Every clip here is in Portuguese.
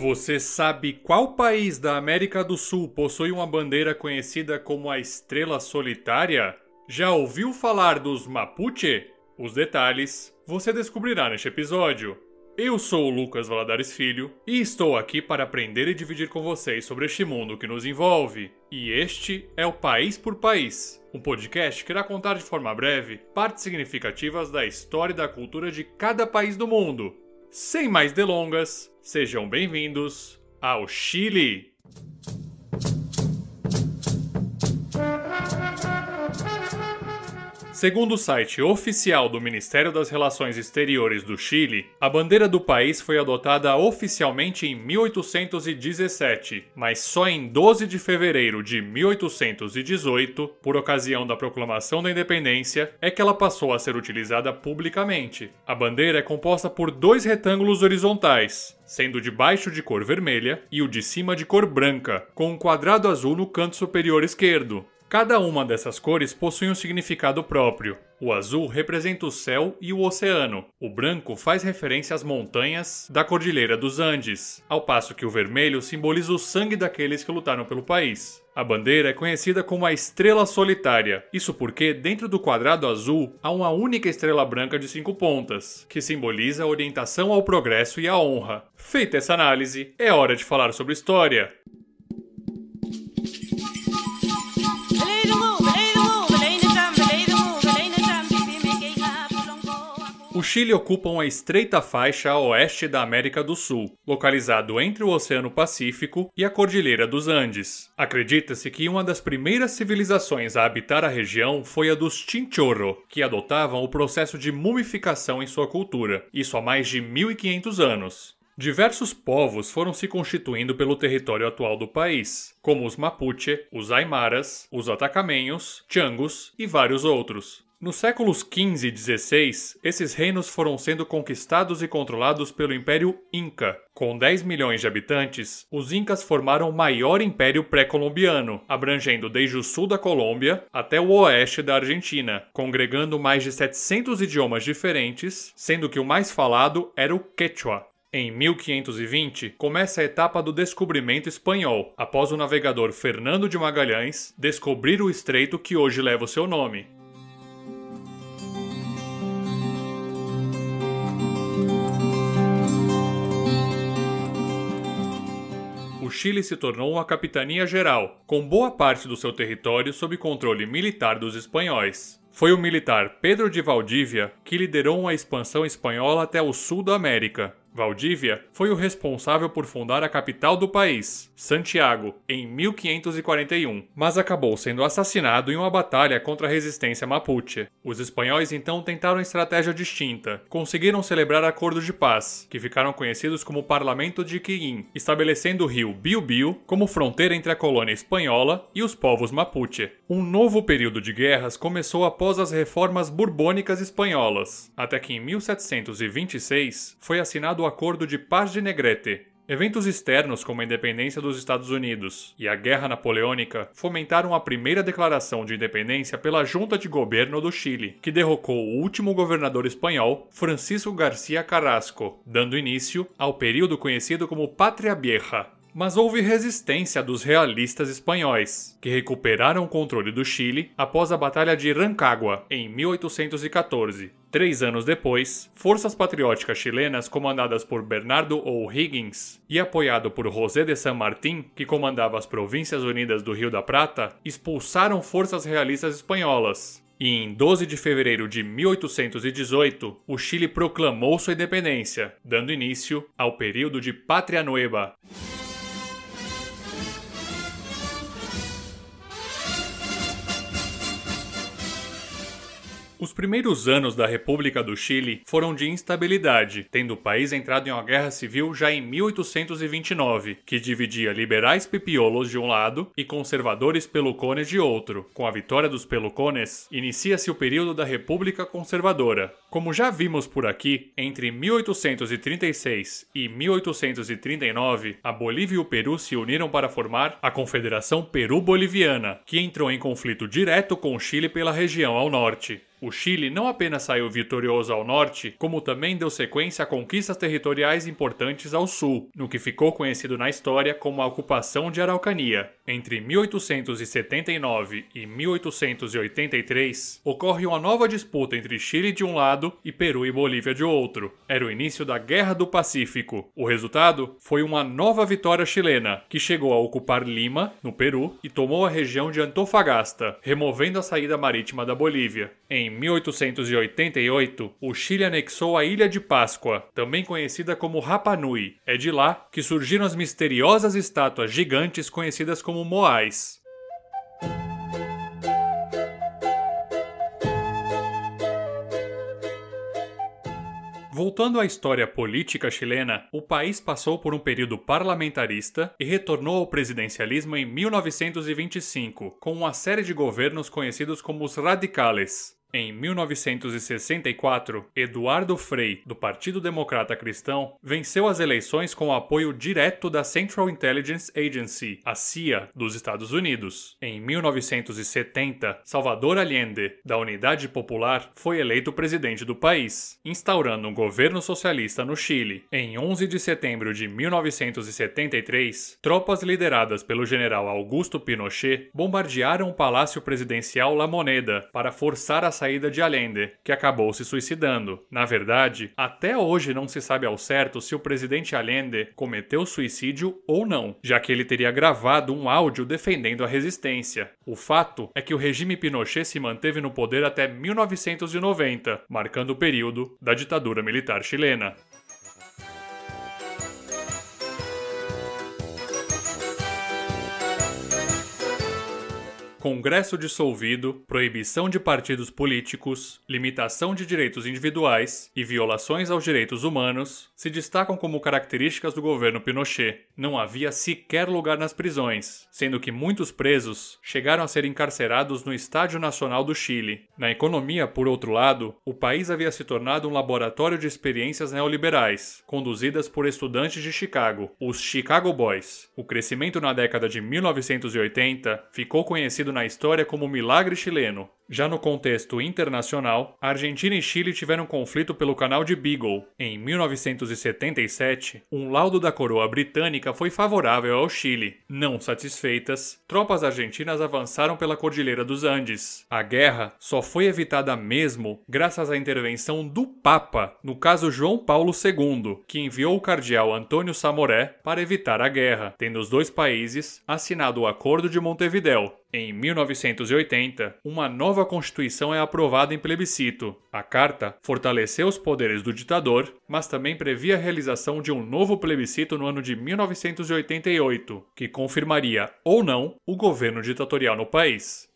Você sabe qual país da América do Sul possui uma bandeira conhecida como a Estrela Solitária? Já ouviu falar dos Mapuche? Os detalhes você descobrirá neste episódio. Eu sou o Lucas Valadares Filho e estou aqui para aprender e dividir com vocês sobre este mundo que nos envolve. E este é o País por País, um podcast que irá contar de forma breve partes significativas da história e da cultura de cada país do mundo. Sem mais delongas, sejam bem-vindos ao Chile! Segundo o site oficial do Ministério das Relações Exteriores do Chile, a bandeira do país foi adotada oficialmente em 1817, mas só em 12 de fevereiro de 1818, por ocasião da proclamação da independência, é que ela passou a ser utilizada publicamente. A bandeira é composta por dois retângulos horizontais, sendo de baixo de cor vermelha e o de cima de cor branca, com um quadrado azul no canto superior esquerdo. Cada uma dessas cores possui um significado próprio. O azul representa o céu e o oceano. O branco faz referência às montanhas da Cordilheira dos Andes, ao passo que o vermelho simboliza o sangue daqueles que lutaram pelo país. A bandeira é conhecida como a estrela solitária. Isso porque, dentro do quadrado azul, há uma única estrela branca de cinco pontas, que simboliza a orientação ao progresso e à honra. Feita essa análise, é hora de falar sobre história. Chile ocupa uma estreita faixa a oeste da América do Sul, localizado entre o Oceano Pacífico e a Cordilheira dos Andes. Acredita-se que uma das primeiras civilizações a habitar a região foi a dos Chinchorro, que adotavam o processo de mumificação em sua cultura, isso há mais de 1500 anos. Diversos povos foram se constituindo pelo território atual do país, como os Mapuche, os Aimaras, os Atacamenhos, Changos e vários outros. Nos séculos XV e XVI, esses reinos foram sendo conquistados e controlados pelo Império Inca. Com 10 milhões de habitantes, os Incas formaram o maior império pré-colombiano, abrangendo desde o sul da Colômbia até o oeste da Argentina, congregando mais de 700 idiomas diferentes, sendo que o mais falado era o Quechua. Em 1520, começa a etapa do descobrimento espanhol, após o navegador Fernando de Magalhães descobrir o estreito que hoje leva o seu nome. O Chile se tornou uma capitania geral, com boa parte do seu território sob controle militar dos espanhóis. Foi o militar Pedro de Valdívia que liderou uma expansão espanhola até o sul da América, Valdívia foi o responsável por fundar a capital do país, Santiago, em 1541, mas acabou sendo assassinado em uma batalha contra a resistência mapuche. Os espanhóis então tentaram estratégia distinta. Conseguiram celebrar acordos de paz, que ficaram conhecidos como Parlamento de Quillín, estabelecendo o rio Biobío como fronteira entre a colônia espanhola e os povos mapuche. Um novo período de guerras começou após as reformas borbônicas espanholas, até que em 1726 foi assinado o Acordo de Paz de Negrete. Eventos externos como a independência dos Estados Unidos e a Guerra Napoleônica fomentaram a primeira declaração de independência pela Junta de Governo do Chile, que derrocou o último governador espanhol, Francisco García Carrasco, dando início ao período conhecido como Pátria Vieja, mas houve resistência dos realistas espanhóis, que recuperaram o controle do Chile após a Batalha de Rancagua, em 1814. Três anos depois, forças patrióticas chilenas comandadas por Bernardo O'Higgins e apoiado por José de San Martín, que comandava as Províncias Unidas do Rio da Prata, expulsaram forças realistas espanholas, e em 12 de fevereiro de 1818, o Chile proclamou sua independência, dando início ao período de Pátria Nueva. Os primeiros anos da República do Chile foram de instabilidade, tendo o país entrado em uma guerra civil já em 1829, que dividia liberais pipiolos de um lado e conservadores pelucones de outro. Com a vitória dos pelucones, inicia-se o período da República Conservadora. Como já vimos por aqui, entre 1836 e 1839, a Bolívia e o Peru se uniram para formar a Confederação Peru-Boliviana, que entrou em conflito direto com o Chile pela região ao norte. O Chile não apenas saiu vitorioso ao norte, como também deu sequência a conquistas territoriais importantes ao sul, no que ficou conhecido na história como a ocupação de Araucania. Entre 1879 e 1883, ocorre uma nova disputa entre Chile de um lado e Peru e Bolívia de outro. Era o início da Guerra do Pacífico. O resultado foi uma nova vitória chilena, que chegou a ocupar Lima, no Peru, e tomou a região de Antofagasta, removendo a saída marítima da Bolívia. Em 1888, o Chile anexou a Ilha de Páscoa, também conhecida como Rapa Nui. É de lá que surgiram as misteriosas estátuas gigantes conhecidas como Moais. Voltando à história política chilena, o país passou por um período parlamentarista e retornou ao presidencialismo em 1925, com uma série de governos conhecidos como os radicales. Em 1964, Eduardo Frei, do Partido Democrata Cristão, venceu as eleições com o apoio direto da Central Intelligence Agency, a CIA, dos Estados Unidos. Em 1970, Salvador Allende, da Unidade Popular, foi eleito presidente do país, instaurando um governo socialista no Chile. Em 11 de setembro de 1973, tropas lideradas pelo general Augusto Pinochet bombardearam o Palácio Presidencial La Moneda para forçar a saída de Allende, que acabou se suicidando. Na verdade, até hoje não se sabe ao certo se o presidente Allende cometeu suicídio ou não, já que ele teria gravado um áudio defendendo a resistência. O fato é que o regime Pinochet se manteve no poder até 1990, marcando o período da ditadura militar chilena. Congresso dissolvido, proibição de partidos políticos, limitação de direitos individuais e violações aos direitos humanos se destacam como características do governo Pinochet. Não havia sequer lugar nas prisões, sendo que muitos presos chegaram a ser encarcerados no Estádio Nacional do Chile. Na economia, por outro lado, o país havia se tornado um laboratório de experiências neoliberais, conduzidas por estudantes de Chicago, os Chicago Boys. O crescimento na década de 1980 ficou conhecido na história como milagre chileno, já no contexto internacional, Argentina e Chile tiveram conflito pelo canal de Beagle. Em 1977, um laudo da coroa britânica foi favorável ao Chile. Não satisfeitas, tropas argentinas avançaram pela Cordilheira dos Andes. A guerra só foi evitada mesmo graças à intervenção do Papa, no caso João Paulo II, que enviou o cardeal Antônio Samoré para evitar a guerra, tendo os dois países assinado o Acordo de Montevidéu. Em 1980, uma nova nova Constituição é aprovada em plebiscito. A carta fortaleceu os poderes do ditador, mas também previa a realização de um novo plebiscito no ano de 1988, que confirmaria ou não o governo ditatorial no país.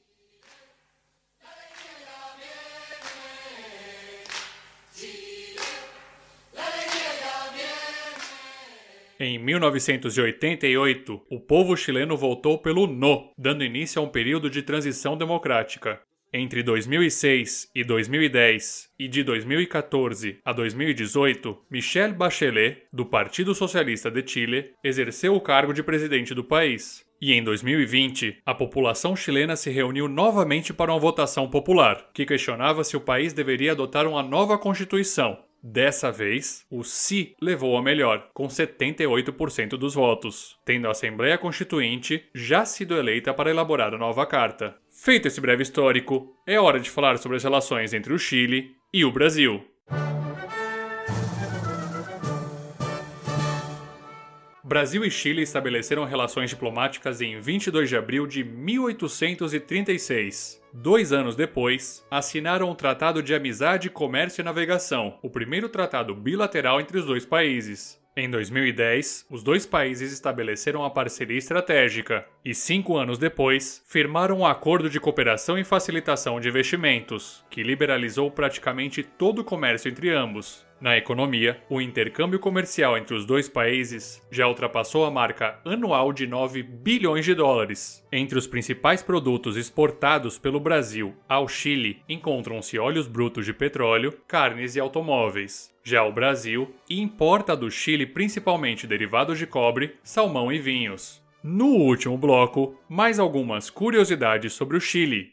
Em 1988, o povo chileno votou pelo No, dando início a um período de transição democrática. Entre 2006 e 2010 e de 2014 a 2018, Michelle Bachelet, do Partido Socialista de Chile, exerceu o cargo de presidente do país. E em 2020, a população chilena se reuniu novamente para uma votação popular, que questionava se o país deveria adotar uma nova constituição. Dessa vez, o Si levou a melhor, com 78% dos votos, tendo a Assembleia Constituinte já sido eleita para elaborar a nova carta. Feito esse breve histórico, é hora de falar sobre as relações entre o Chile e o Brasil. Brasil e Chile estabeleceram relações diplomáticas em 22 de abril de 1836. Dois anos depois, assinaram o Tratado de Amizade, Comércio e Navegação, o primeiro tratado bilateral entre os dois países. Em 2010, os dois países estabeleceram uma parceria estratégica e, cinco anos depois, firmaram um acordo de cooperação e facilitação de investimentos, que liberalizou praticamente todo o comércio entre ambos. Na economia, o intercâmbio comercial entre os dois países já ultrapassou a marca anual de 9 bilhões de dólares. Entre os principais produtos exportados pelo Brasil ao Chile encontram-se óleos brutos de petróleo, carnes e automóveis. Já o Brasil importa do Chile principalmente derivados de cobre, salmão e vinhos. No último bloco, mais algumas curiosidades sobre o Chile.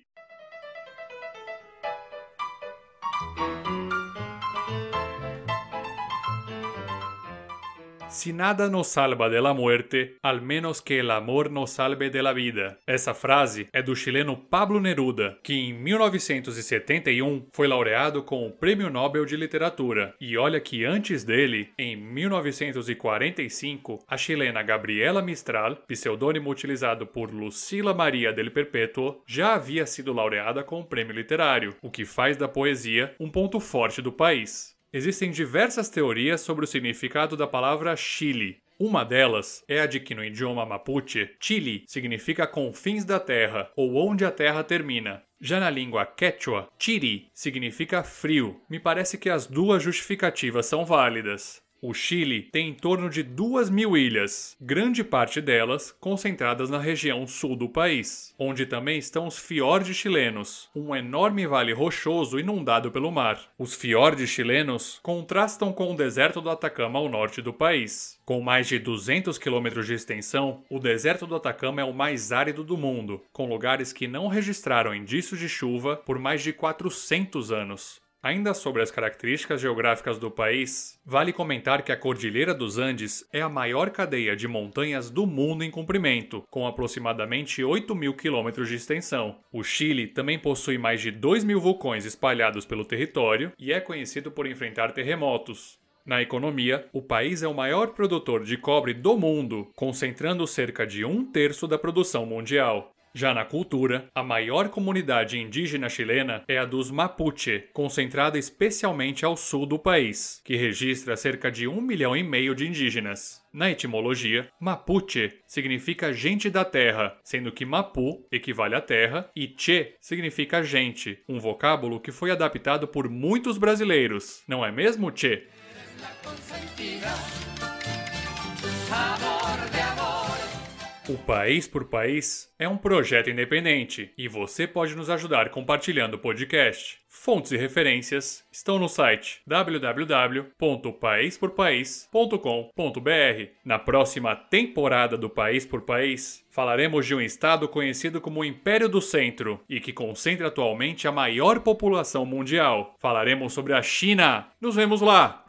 Si nada nos salva de la muerte, al menos que el amor nos salve de la vida. Essa frase é do chileno Pablo Neruda, que em 1971 foi laureado com o Prêmio Nobel de Literatura. E olha que antes dele, em 1945, a chilena Gabriela Mistral, pseudônimo utilizado por Lucila Maria del Perpétuo, já havia sido laureada com o prêmio literário, o que faz da poesia um ponto forte do país. Existem diversas teorias sobre o significado da palavra Chile. Uma delas é a de que no idioma mapuche, Chile significa confins da terra ou onde a terra termina. Já na língua quechua, Chiri significa frio. Me parece que as duas justificativas são válidas. O Chile tem em torno de duas mil ilhas, grande parte delas concentradas na região sul do país, onde também estão os fiordes chilenos, um enorme vale rochoso inundado pelo mar. Os fiordes chilenos contrastam com o deserto do Atacama ao norte do país. Com mais de 200 quilômetros de extensão, o deserto do Atacama é o mais árido do mundo, com lugares que não registraram indícios de chuva por mais de 400 anos. Ainda sobre as características geográficas do país, vale comentar que a Cordilheira dos Andes é a maior cadeia de montanhas do mundo em comprimento, com aproximadamente 8 mil quilômetros de extensão. O Chile também possui mais de 2 mil vulcões espalhados pelo território e é conhecido por enfrentar terremotos. Na economia, o país é o maior produtor de cobre do mundo, concentrando cerca de um terço da produção mundial. Já na cultura, a maior comunidade indígena chilena é a dos Mapuche, concentrada especialmente ao sul do país, que registra cerca de um milhão e meio de indígenas. Na etimologia, Mapuche significa gente da terra, sendo que Mapu equivale à terra e Che significa gente, um vocábulo que foi adaptado por muitos brasileiros, não é mesmo, Che? O País por País é um projeto independente e você pode nos ajudar compartilhando o podcast. Fontes e referências estão no site www.paisporpaís.com.br. Na próxima temporada do País por País, falaremos de um estado conhecido como Império do Centro e que concentra atualmente a maior população mundial. Falaremos sobre a China. Nos vemos lá!